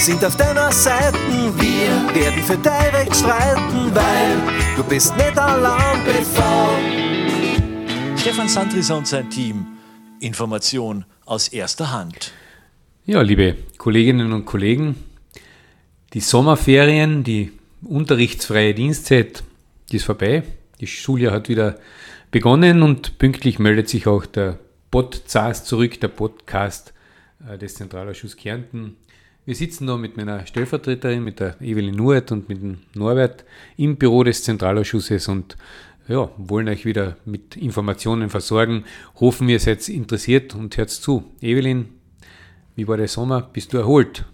sind auf deiner Seite. Wir werden für dein Recht streiten, weil du bist nicht allein bevor. Stefan Sandris und sein Team. Information aus erster Hand. Ja, liebe Kolleginnen und Kollegen, die Sommerferien, die unterrichtsfreie Dienstzeit, die ist vorbei. Das Schuljahr hat wieder begonnen und pünktlich meldet sich auch der Podcast zurück, der Podcast äh, des Zentralausschusses Kärnten. Wir sitzen da mit meiner Stellvertreterin, mit der Evelyn Nuert und mit dem Norbert im Büro des Zentralausschusses und ja, wollen euch wieder mit Informationen versorgen. Hoffen, ihr seid interessiert und hört zu. Evelyn, wie war der Sommer? Bist du erholt?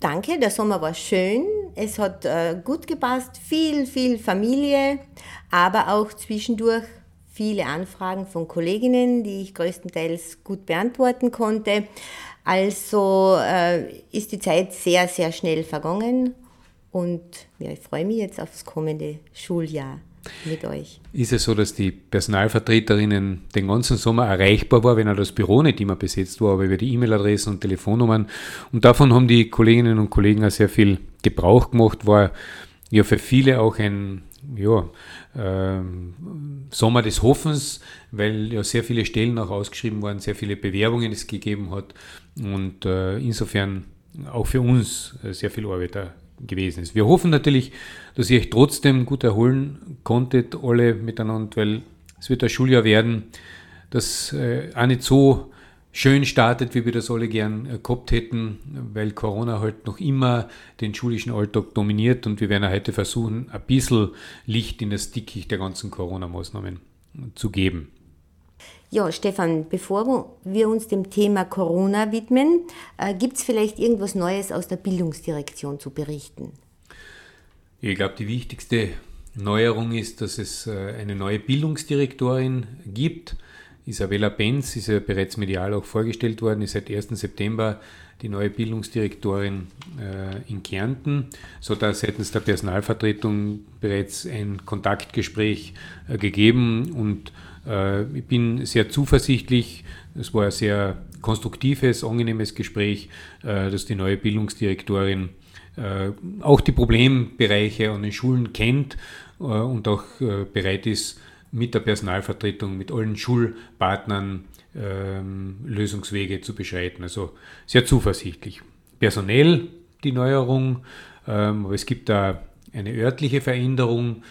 Danke, der Sommer war schön. Es hat äh, gut gepasst. Viel, viel Familie, aber auch zwischendurch viele Anfragen von Kolleginnen, die ich größtenteils gut beantworten konnte. Also äh, ist die Zeit sehr, sehr schnell vergangen und ja, ich freue mich jetzt aufs kommende Schuljahr mit euch. Ist es so, dass die Personalvertreterinnen den ganzen Sommer erreichbar war, wenn er das Büro nicht immer besetzt war, aber über die E-Mail-Adressen und Telefonnummern. Und davon haben die Kolleginnen und Kollegen auch sehr viel Gebrauch gemacht, war ja für viele auch ein ja, äh, Sommer des Hoffens, weil ja sehr viele Stellen auch ausgeschrieben waren, sehr viele Bewerbungen es gegeben hat und äh, insofern auch für uns sehr viel Arbeit da gewesen ist. Wir hoffen natürlich, dass ihr euch trotzdem gut erholen konntet, alle miteinander, weil es wird ein Schuljahr werden, das äh, auch nicht so schön startet, wie wir das alle gern äh, gehabt hätten, weil Corona halt noch immer den schulischen Alltag dominiert und wir werden heute versuchen, ein bisschen Licht in das Dickicht der ganzen Corona-Maßnahmen zu geben. Ja, Stefan, bevor wir uns dem Thema Corona widmen, äh, gibt es vielleicht irgendwas Neues aus der Bildungsdirektion zu berichten? Ich glaube, die wichtigste Neuerung ist, dass es äh, eine neue Bildungsdirektorin gibt. Isabella Benz ist ja bereits medial auch vorgestellt worden, ist seit 1. September die neue Bildungsdirektorin äh, in Kärnten, sodass seitens der Personalvertretung bereits ein Kontaktgespräch äh, gegeben und äh, ich bin sehr zuversichtlich. Es war ein sehr konstruktives, angenehmes Gespräch, äh, dass die neue Bildungsdirektorin äh, auch die Problembereiche an den Schulen kennt und auch bereit ist, mit der Personalvertretung, mit allen Schulpartnern ähm, Lösungswege zu beschreiten. Also sehr zuversichtlich. Personell die Neuerung, ähm, aber es gibt da eine örtliche Veränderung.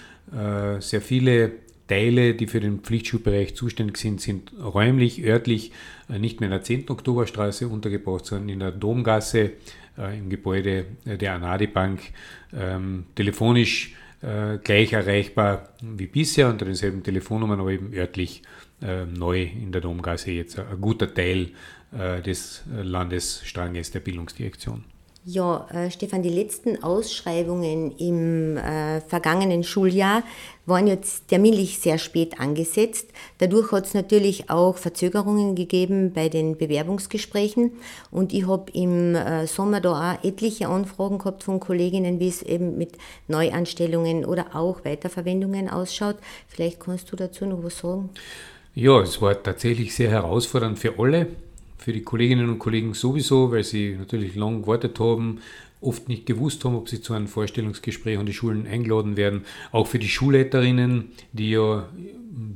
sehr viele Teile, die für den Pflichtschulbereich zuständig sind, sind räumlich, örtlich äh, nicht mehr in der 10. Oktoberstraße untergebracht, sondern in der Domgasse äh, im Gebäude der Anadi Bank ähm, telefonisch äh, gleich erreichbar wie bisher unter denselben Telefonnummern, aber eben örtlich neu in der Domgasse jetzt ein guter Teil des Landesstranges der Bildungsdirektion. Ja, äh, Stefan, die letzten Ausschreibungen im äh, vergangenen Schuljahr waren jetzt terminlich sehr spät angesetzt. Dadurch hat es natürlich auch Verzögerungen gegeben bei den Bewerbungsgesprächen. Und ich habe im äh, Sommer da auch etliche Anfragen gehabt von Kolleginnen, wie es eben mit Neuanstellungen oder auch Weiterverwendungen ausschaut. Vielleicht kannst du dazu noch was sagen? Ja, es war tatsächlich sehr herausfordernd für alle für die Kolleginnen und Kollegen sowieso, weil sie natürlich lang gewartet haben, oft nicht gewusst haben, ob sie zu einem Vorstellungsgespräch an die Schulen eingeladen werden. Auch für die Schulleiterinnen, die ja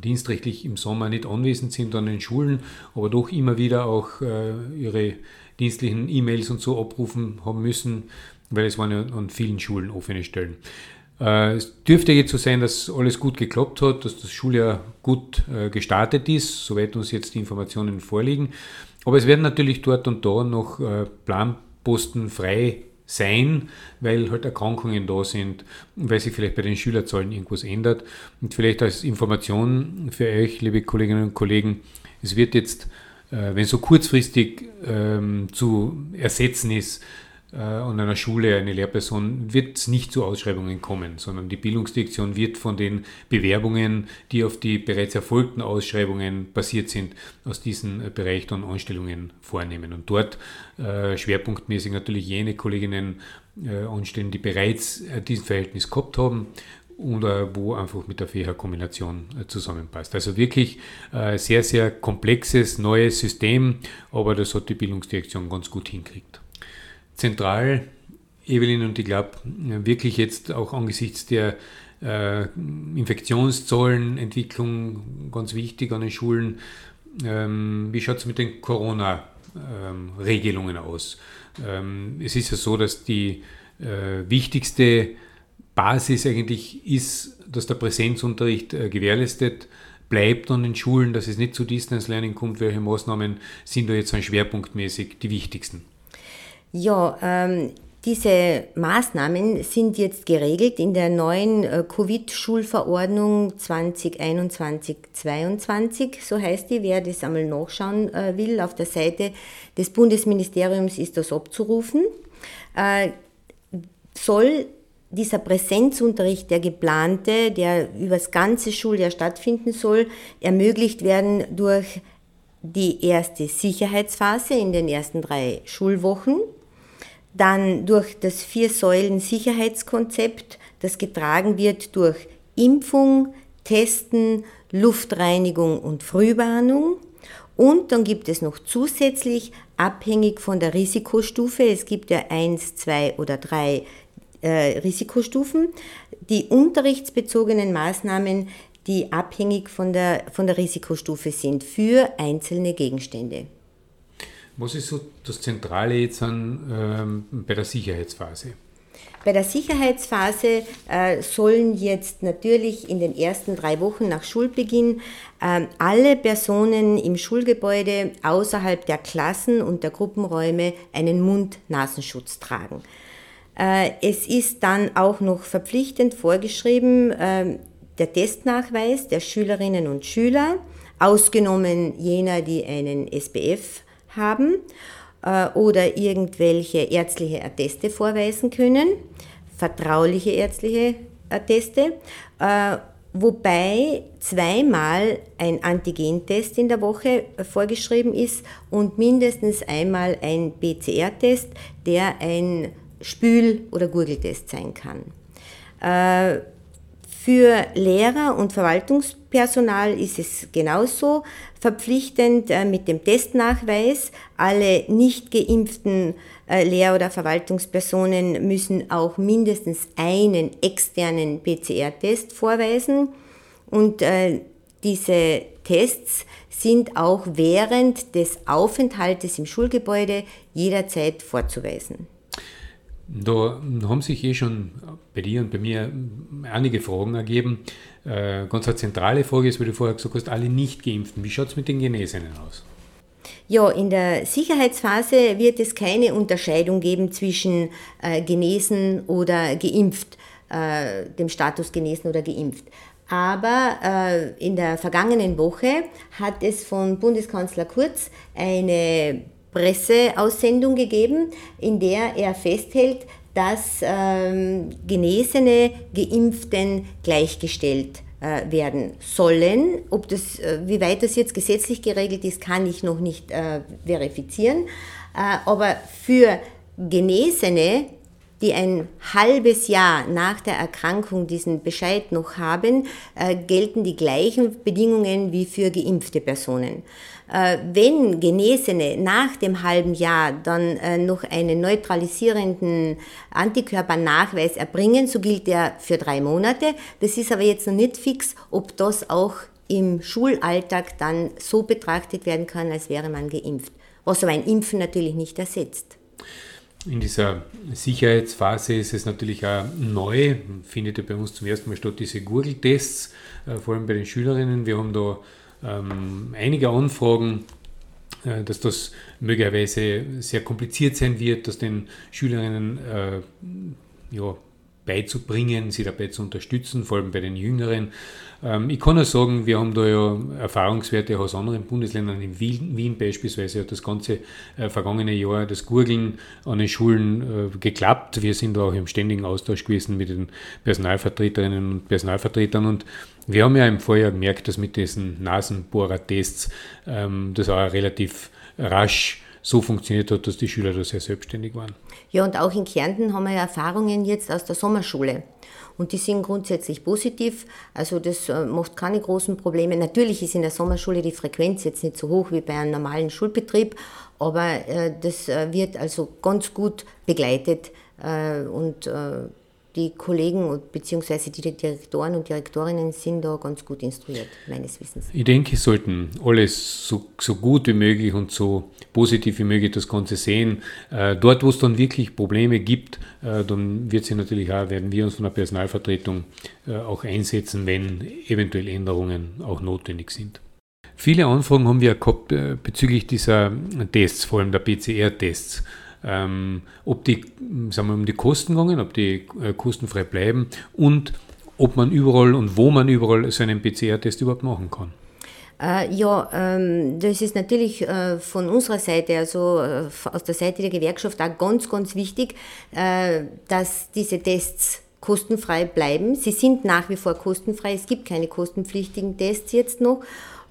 dienstrechtlich im Sommer nicht anwesend sind an den Schulen, aber doch immer wieder auch äh, ihre dienstlichen E-Mails und so abrufen haben müssen, weil es waren ja an vielen Schulen offene Stellen. Äh, es dürfte jetzt so sein, dass alles gut geklappt hat, dass das Schuljahr gut äh, gestartet ist, soweit uns jetzt die Informationen vorliegen. Aber es werden natürlich dort und da noch äh, Planposten frei sein, weil halt Erkrankungen da sind, weil sich vielleicht bei den Schülerzahlen irgendwas ändert. Und vielleicht als Information für euch, liebe Kolleginnen und Kollegen, es wird jetzt, äh, wenn so kurzfristig ähm, zu ersetzen ist, äh, an einer Schule eine Lehrperson, wird es nicht zu Ausschreibungen kommen, sondern die Bildungsdirektion wird von den Bewerbungen, die auf die bereits erfolgten Ausschreibungen basiert sind, aus diesem Bereich dann Anstellungen vornehmen. Und dort äh, schwerpunktmäßig natürlich jene Kolleginnen äh, anstellen, die bereits äh, diesen Verhältnis gehabt haben oder wo einfach mit der FEHA-Kombination äh, zusammenpasst. Also wirklich äh, sehr, sehr komplexes neues System, aber das hat die Bildungsdirektion ganz gut hinkriegt. Zentral, Evelyn, und ich glaube wirklich jetzt auch angesichts der äh, Infektionszahlenentwicklung ganz wichtig an den Schulen. Ähm, wie schaut es mit den Corona-Regelungen ähm, aus? Ähm, es ist ja so, dass die äh, wichtigste Basis eigentlich ist, dass der Präsenzunterricht äh, gewährleistet bleibt an den Schulen, dass es nicht zu Distance Learning kommt. Welche Maßnahmen sind da jetzt schwerpunktmäßig die wichtigsten? Ja, ähm, diese Maßnahmen sind jetzt geregelt in der neuen äh, Covid-Schulverordnung 2021-22, so heißt die. Wer das einmal nachschauen äh, will, auf der Seite des Bundesministeriums ist das abzurufen. Äh, soll dieser Präsenzunterricht, der geplante, der über das ganze Schuljahr stattfinden soll, ermöglicht werden durch die erste Sicherheitsphase in den ersten drei Schulwochen dann durch das Vier-Säulen-Sicherheitskonzept, das getragen wird durch Impfung, Testen, Luftreinigung und Frühwarnung. Und dann gibt es noch zusätzlich, abhängig von der Risikostufe, es gibt ja eins, zwei oder drei äh, Risikostufen, die unterrichtsbezogenen Maßnahmen, die abhängig von der, von der Risikostufe sind für einzelne Gegenstände. Was ist so das Zentrale jetzt an, ähm, bei der Sicherheitsphase? Bei der Sicherheitsphase äh, sollen jetzt natürlich in den ersten drei Wochen nach Schulbeginn äh, alle Personen im Schulgebäude außerhalb der Klassen und der Gruppenräume einen Mund-Nasenschutz tragen. Äh, es ist dann auch noch verpflichtend vorgeschrieben, äh, der Testnachweis der Schülerinnen und Schüler, ausgenommen jener, die einen SBF haben äh, oder irgendwelche ärztliche Atteste vorweisen können, vertrauliche ärztliche Atteste, äh, wobei zweimal ein Antigentest in der Woche vorgeschrieben ist und mindestens einmal ein PCR-Test, der ein Spül- oder Gurgeltest sein kann. Äh, für Lehrer und Verwaltungspersonal ist es genauso verpflichtend äh, mit dem Testnachweis. Alle nicht geimpften äh, Lehr- oder Verwaltungspersonen müssen auch mindestens einen externen PCR-Test vorweisen. Und äh, diese Tests sind auch während des Aufenthaltes im Schulgebäude jederzeit vorzuweisen. Da haben sich eh schon bei dir und bei mir einige Fragen ergeben. Äh, ganz eine zentrale Frage ist, weil du vorher gesagt hast, alle Nicht-Geimpften. Wie schaut es mit den Genesenen aus? Ja, in der Sicherheitsphase wird es keine Unterscheidung geben zwischen äh, genesen oder geimpft, äh, dem Status genesen oder geimpft. Aber äh, in der vergangenen Woche hat es von Bundeskanzler Kurz eine Presseaussendung gegeben, in der er festhält, dass ähm, Genesene Geimpften gleichgestellt äh, werden sollen. Ob das, äh, wie weit das jetzt gesetzlich geregelt ist, kann ich noch nicht äh, verifizieren. Äh, aber für Genesene, die ein halbes Jahr nach der Erkrankung diesen Bescheid noch haben, äh, gelten die gleichen Bedingungen wie für geimpfte Personen. Äh, wenn Genesene nach dem halben Jahr dann äh, noch einen neutralisierenden Antikörpernachweis erbringen, so gilt der für drei Monate. Das ist aber jetzt noch nicht fix, ob das auch im Schulalltag dann so betrachtet werden kann, als wäre man geimpft. Was aber ein Impfen natürlich nicht ersetzt. In dieser Sicherheitsphase ist es natürlich auch neu, findet ja bei uns zum ersten Mal statt, diese Gurgeltests, äh, vor allem bei den Schülerinnen. Wir haben da ähm, einige Anfragen, äh, dass das möglicherweise sehr kompliziert sein wird, dass den Schülerinnen äh, ja, beizubringen, sie dabei zu unterstützen, vor allem bei den Jüngeren. Ähm, ich kann nur sagen, wir haben da ja Erfahrungswerte aus anderen Bundesländern. In Wien, Wien beispielsweise hat das ganze äh, vergangene Jahr das Gurgeln an den Schulen äh, geklappt. Wir sind da auch im ständigen Austausch gewesen mit den Personalvertreterinnen und Personalvertretern und wir haben ja im Vorjahr gemerkt, dass mit diesen Nasenbohrertests ähm, das auch relativ rasch so funktioniert hat, dass die Schüler da sehr selbstständig waren. Ja, und auch in Kärnten haben wir ja Erfahrungen jetzt aus der Sommerschule. Und die sind grundsätzlich positiv. Also das äh, macht keine großen Probleme. Natürlich ist in der Sommerschule die Frequenz jetzt nicht so hoch wie bei einem normalen Schulbetrieb, aber äh, das äh, wird also ganz gut begleitet und die Kollegen bzw. die Direktoren und Direktorinnen sind da ganz gut instruiert, meines Wissens. Ich denke, sollten alles so, so gut wie möglich und so positiv wie möglich das Ganze sehen. Äh, dort, wo es dann wirklich Probleme gibt, äh, dann wird sie natürlich auch, werden wir uns von der Personalvertretung äh, auch einsetzen, wenn eventuell Änderungen auch notwendig sind. Viele Anfragen haben wir gehabt äh, bezüglich dieser Tests, vor allem der PCR-Tests ähm, ob die, sagen wir, um die Kosten gegangen, ob die äh, kostenfrei bleiben und ob man überall und wo man überall so einen PCR-Test überhaupt machen kann. Äh, ja, ähm, das ist natürlich äh, von unserer Seite, also äh, aus der Seite der Gewerkschaft auch ganz, ganz wichtig, dass diese Tests kostenfrei bleiben. Sie sind nach wie vor kostenfrei. Es gibt keine kostenpflichtigen Tests jetzt noch.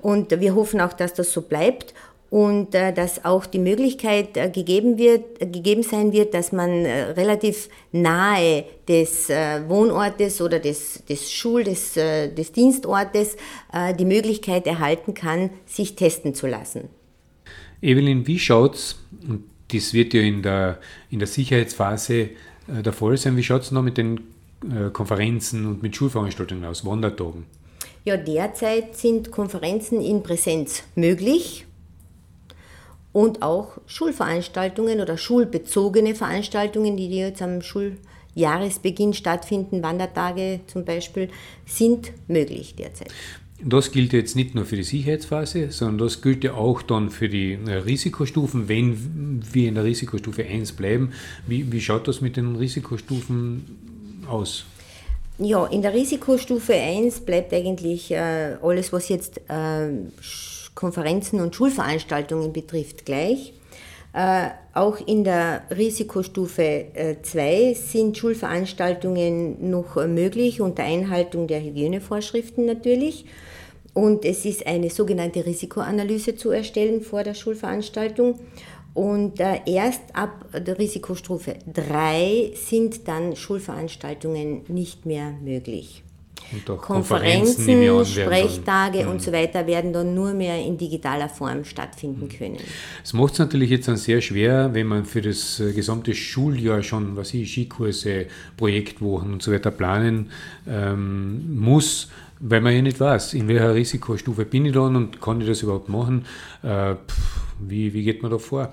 Und wir hoffen auch, dass das so bleibt und äh, dass auch die Möglichkeit äh, gegeben, wird, äh, gegeben sein wird, dass man äh, relativ nahe des äh, Wohnortes oder des, des Schul-, des, äh, des Dienstortes die Möglichkeit erhalten kann, sich testen zu lassen. Evelyn, wie schaut's, und das wird ja in der, in der Sicherheitsphase der Fall sein, wie schaut es noch mit den Konferenzen und mit Schulveranstaltungen aus, Wandertagen? Ja, derzeit sind Konferenzen in Präsenz möglich und auch Schulveranstaltungen oder schulbezogene Veranstaltungen, die jetzt am Schuljahresbeginn stattfinden, Wandertage zum Beispiel, sind möglich derzeit. Das gilt jetzt nicht nur für die Sicherheitsphase, sondern das gilt ja auch dann für die äh, Risikostufen, wenn wir in der Risikostufe 1 bleiben. Wie, wie schaut das mit den Risikostufen aus? Ja, in der Risikostufe 1 bleibt eigentlich äh, alles, was jetzt äh, Konferenzen und Schulveranstaltungen betrifft, gleich. Äh, auch in der Risikostufe 2 äh, sind Schulveranstaltungen noch möglich unter Einhaltung der Hygienevorschriften natürlich. Und es ist eine sogenannte Risikoanalyse zu erstellen vor der Schulveranstaltung. Und äh, erst ab der Risikostufe 3 sind dann Schulveranstaltungen nicht mehr möglich. Konferenzen, Konferenzen Sprechtage dann, und so weiter werden dann nur mehr in digitaler Form stattfinden können. Es macht es natürlich jetzt dann sehr schwer, wenn man für das äh, gesamte Schuljahr schon, was ich, Skikurse, Projektwochen und so weiter planen ähm, muss, weil man ja nicht weiß, in welcher Risikostufe bin ich dann und kann ich das überhaupt machen. Äh, pff, wie, wie geht man da vor?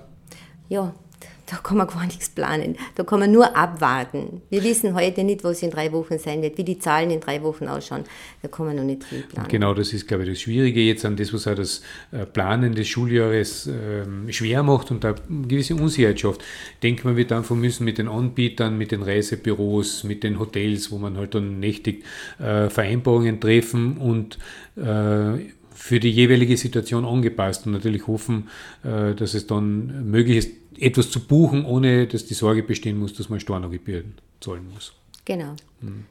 Ja, da kann man gar nichts planen. Da kann man nur abwarten. Wir wissen heute nicht, was in drei Wochen sein wird, wie die Zahlen in drei Wochen ausschauen. Da kann man noch nicht viel planen. Genau, das ist, glaube ich, das Schwierige jetzt an das, was auch das äh, Planen des Schuljahres äh, schwer macht und da eine gewisse Unsicherheit schafft. Denken wir, wird einfach müssen mit den Anbietern, mit den Reisebüros, mit den Hotels, wo man halt dann nächtig äh, Vereinbarungen treffen und äh, für die jeweilige Situation angepasst und natürlich hoffen, äh, dass es dann möglich ist, etwas zu buchen, ohne dass die Sorge bestehen muss, dass man Stornogebühren zahlen muss. Genau. Hm.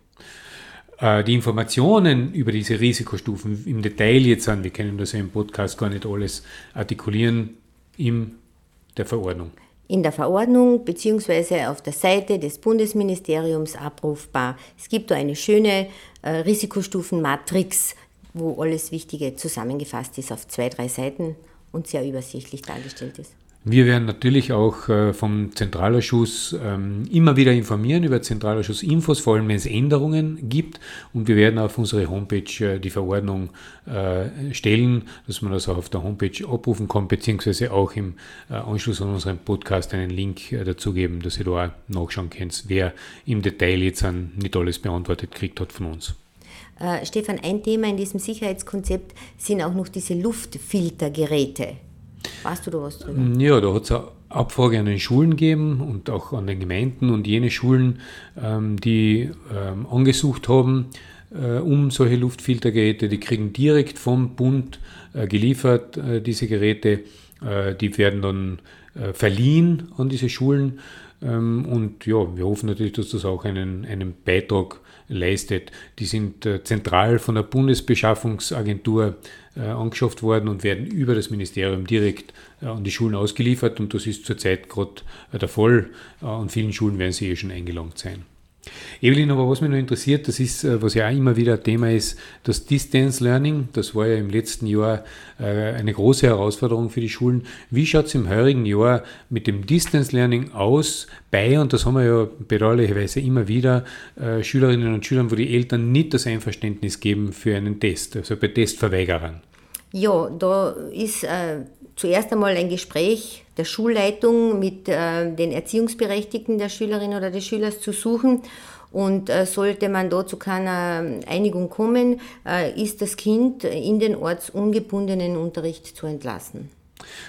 Äh, die Informationen über diese Risikostufen im Detail jetzt an, wir können das ja im Podcast gar nicht alles artikulieren, in der Verordnung. In der Verordnung bzw. auf der Seite des Bundesministeriums abrufbar. Es gibt da eine schöne äh, Risikostufenmatrix, wo alles Wichtige zusammengefasst ist auf zwei, drei Seiten und sehr übersichtlich dargestellt ist. Wir werden natürlich auch äh, vom Zentralausschuss ähm, immer wieder informieren über Zentralausschuss-Infos, vor allem wenn es Änderungen gibt. Und wir werden auf unsere Homepage äh, die Verordnung äh, stellen, dass man das auch auf der Homepage abrufen kann, beziehungsweise auch im Anschluss an unseren Podcast einen Link dazugeben, dass ihr da auch nachschauen könnt, wer im Detail jetzt nicht alles beantwortet kriegt hat von uns. Äh, Stefan, ein Thema in diesem Sicherheitskonzept sind auch noch diese Luftfiltergeräte. Weißt du da was drüber? Mm, ja, da hat es Abfrage an den Schulen gegeben und auch an den Gemeinden und jene Schulen, ähm, die ähm, angesucht haben, äh, um solche Luftfiltergeräte, die kriegen direkt vom Bund äh, geliefert, diese Geräte. Die werden dann verliehen an diese Schulen. Ähm, und ja, wir hoffen natürlich, dass das auch einen, einen Beitrag leistet. Die sind äh, zentral von der Bundesbeschaffungsagentur äh, angeschafft worden und werden über das Ministerium direkt äh, an die Schulen ausgeliefert. Und das ist zurzeit gerade der Fall. An vielen Schulen werden sie eh schon eingelangt sein. Evelyn, aber was mich noch interessiert, das ist, äh, was ja auch immer wieder ein Thema ist, das Distance Learning. Das war ja im letzten Jahr äh, eine große Herausforderung für die Schulen. Wie schaut es im heurigen Jahr mit dem Distance Learning aus bei, und das haben wir ja bedauerlicherweise immer wieder, äh, Schülerinnen und Schülern, wo die Eltern nicht das Einverständnis geben für einen Test, also bei Testverweigerern? Ja, da ist äh, zuerst einmal ein Gespräch der Schulleitung mit äh, den Erziehungsberechtigten der Schülerin oder des Schülers zu suchen. Und äh, sollte man da zu keiner Einigung kommen, äh, ist das Kind in den ortsungebundenen Unterricht zu entlassen.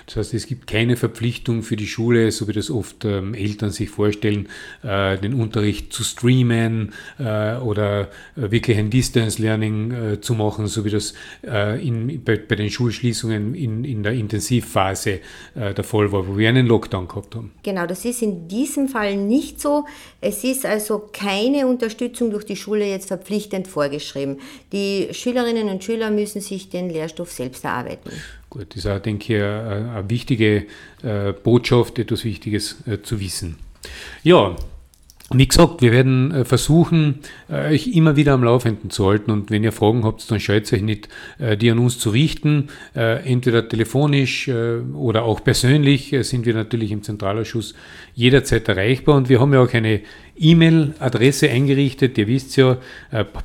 Das heißt, es gibt keine Verpflichtung für die Schule, so wie das oft ähm, Eltern sich vorstellen, äh, den Unterricht zu streamen äh, oder äh, wirklich ein Distance Learning äh, zu machen, so wie das äh, in, bei, bei, den Schulschließungen in, in der Intensivphase äh, der Fall war, wo wir einen Lockdown gehabt haben. Genau, das ist in diesem Fall nicht so. Es ist also keine Unterstützung durch die Schule jetzt verpflichtend vorgeschrieben. Die Schülerinnen und Schüler müssen sich den Lehrstoff selbst erarbeiten. Gut, das ist auch, denke ich, eine, wichtige äh, Botschaft, etwas Wichtiges äh, zu wissen. Ja, wie gesagt, wir werden äh, versuchen, euch immer wieder am Laufenden zu halten und wenn ihr Fragen habt, dann scheut euch nicht, die an uns zu richten. Entweder telefonisch oder auch persönlich sind wir natürlich im Zentralausschuss jederzeit erreichbar und wir haben ja auch eine E-Mail-Adresse eingerichtet. Ihr wisst ja,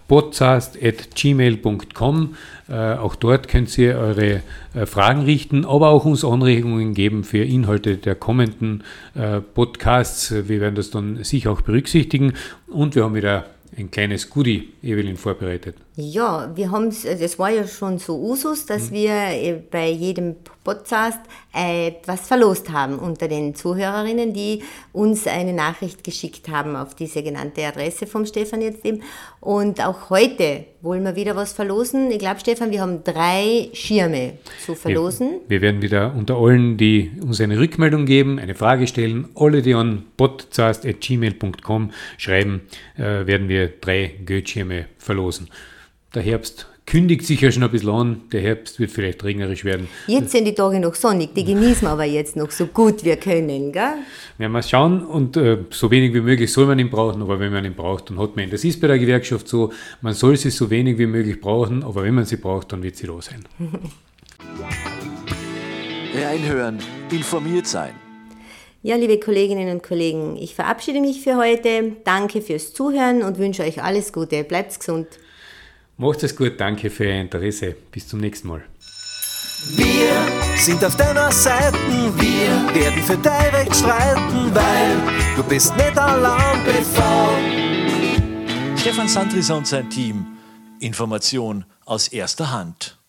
podcast.gmail.com. Auch dort könnt ihr eure Fragen richten, aber auch uns Anregungen geben für Inhalte der kommenden Podcasts. Wir werden das dann sicher auch berücksichtigen und wir haben wieder ein kleines Goodie, Evelyn, vorbereitet. Ja, wir haben das war ja schon so Usus, dass mhm. wir äh, bei jedem Podcast etwas verlost haben unter den Zuhörerinnen, die uns eine Nachricht geschickt haben auf diese genannte Adresse vom Stefan jetzt eben. Und auch heute wollen wir wieder was verlosen. Ich glaube, Stefan, wir haben drei Schirme zu verlosen. Wir, wir werden wieder unter allen, die uns eine Rückmeldung geben, eine Frage stellen, alle, die an podcast.gmail.com schreiben, äh, werden wir drei Goethe-Schirme verlosen. Der Herbst kündigt sich ja schon ein bisschen an. Der Herbst wird vielleicht regnerisch werden. Jetzt sind die Tage noch sonnig, die genießen wir aber jetzt noch so gut wir können, gell? Werden wir schauen und äh, so wenig wie möglich soll man ihn brauchen, aber wenn man ihn braucht, dann hat man ihn. Das ist bei der Gewerkschaft so, man soll sie so wenig wie möglich brauchen, aber wenn man sie braucht, dann wird sie da sein. Reinhören, informiert sein. Ja, liebe Kolleginnen und Kollegen, ich verabschiede mich für heute. Danke fürs Zuhören und wünsche euch alles Gute. Bleibt gesund. Macht es gut, danke für Ihr Interesse. Bis zum nächsten Mal. Wir sind auf deiner Seite, wir werden für dein Recht streiten, weil du bist nicht allein bevor. Stefan Sandrisa und sein Team. Information aus erster Hand.